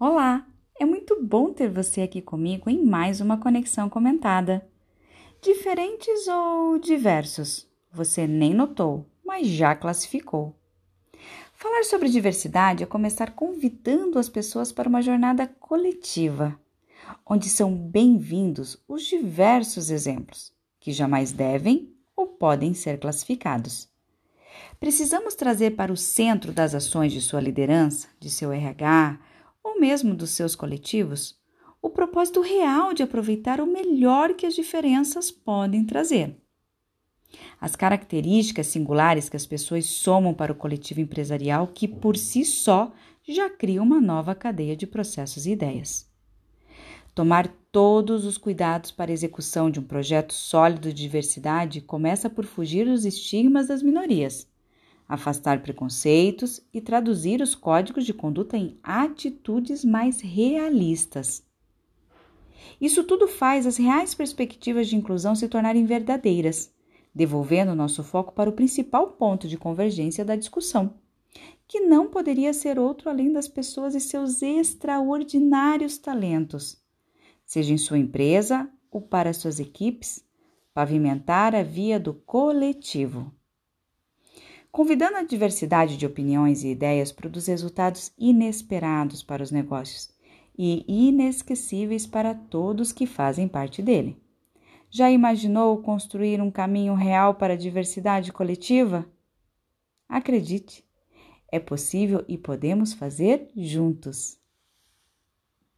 Olá! É muito bom ter você aqui comigo em mais uma conexão comentada. Diferentes ou diversos? Você nem notou, mas já classificou. Falar sobre diversidade é começar convidando as pessoas para uma jornada coletiva, onde são bem-vindos os diversos exemplos, que jamais devem ou podem ser classificados. Precisamos trazer para o centro das ações de sua liderança, de seu RH, ou mesmo dos seus coletivos, o propósito real de aproveitar o melhor que as diferenças podem trazer. As características singulares que as pessoas somam para o coletivo empresarial, que por si só já cria uma nova cadeia de processos e ideias. Tomar todos os cuidados para a execução de um projeto sólido de diversidade começa por fugir dos estigmas das minorias afastar preconceitos e traduzir os códigos de conduta em atitudes mais realistas. Isso tudo faz as reais perspectivas de inclusão se tornarem verdadeiras, devolvendo nosso foco para o principal ponto de convergência da discussão, que não poderia ser outro além das pessoas e seus extraordinários talentos, seja em sua empresa ou para suas equipes, pavimentar a via do coletivo. Convidando a diversidade de opiniões e ideias produz resultados inesperados para os negócios e inesquecíveis para todos que fazem parte dele. Já imaginou construir um caminho real para a diversidade coletiva? Acredite, é possível e podemos fazer juntos.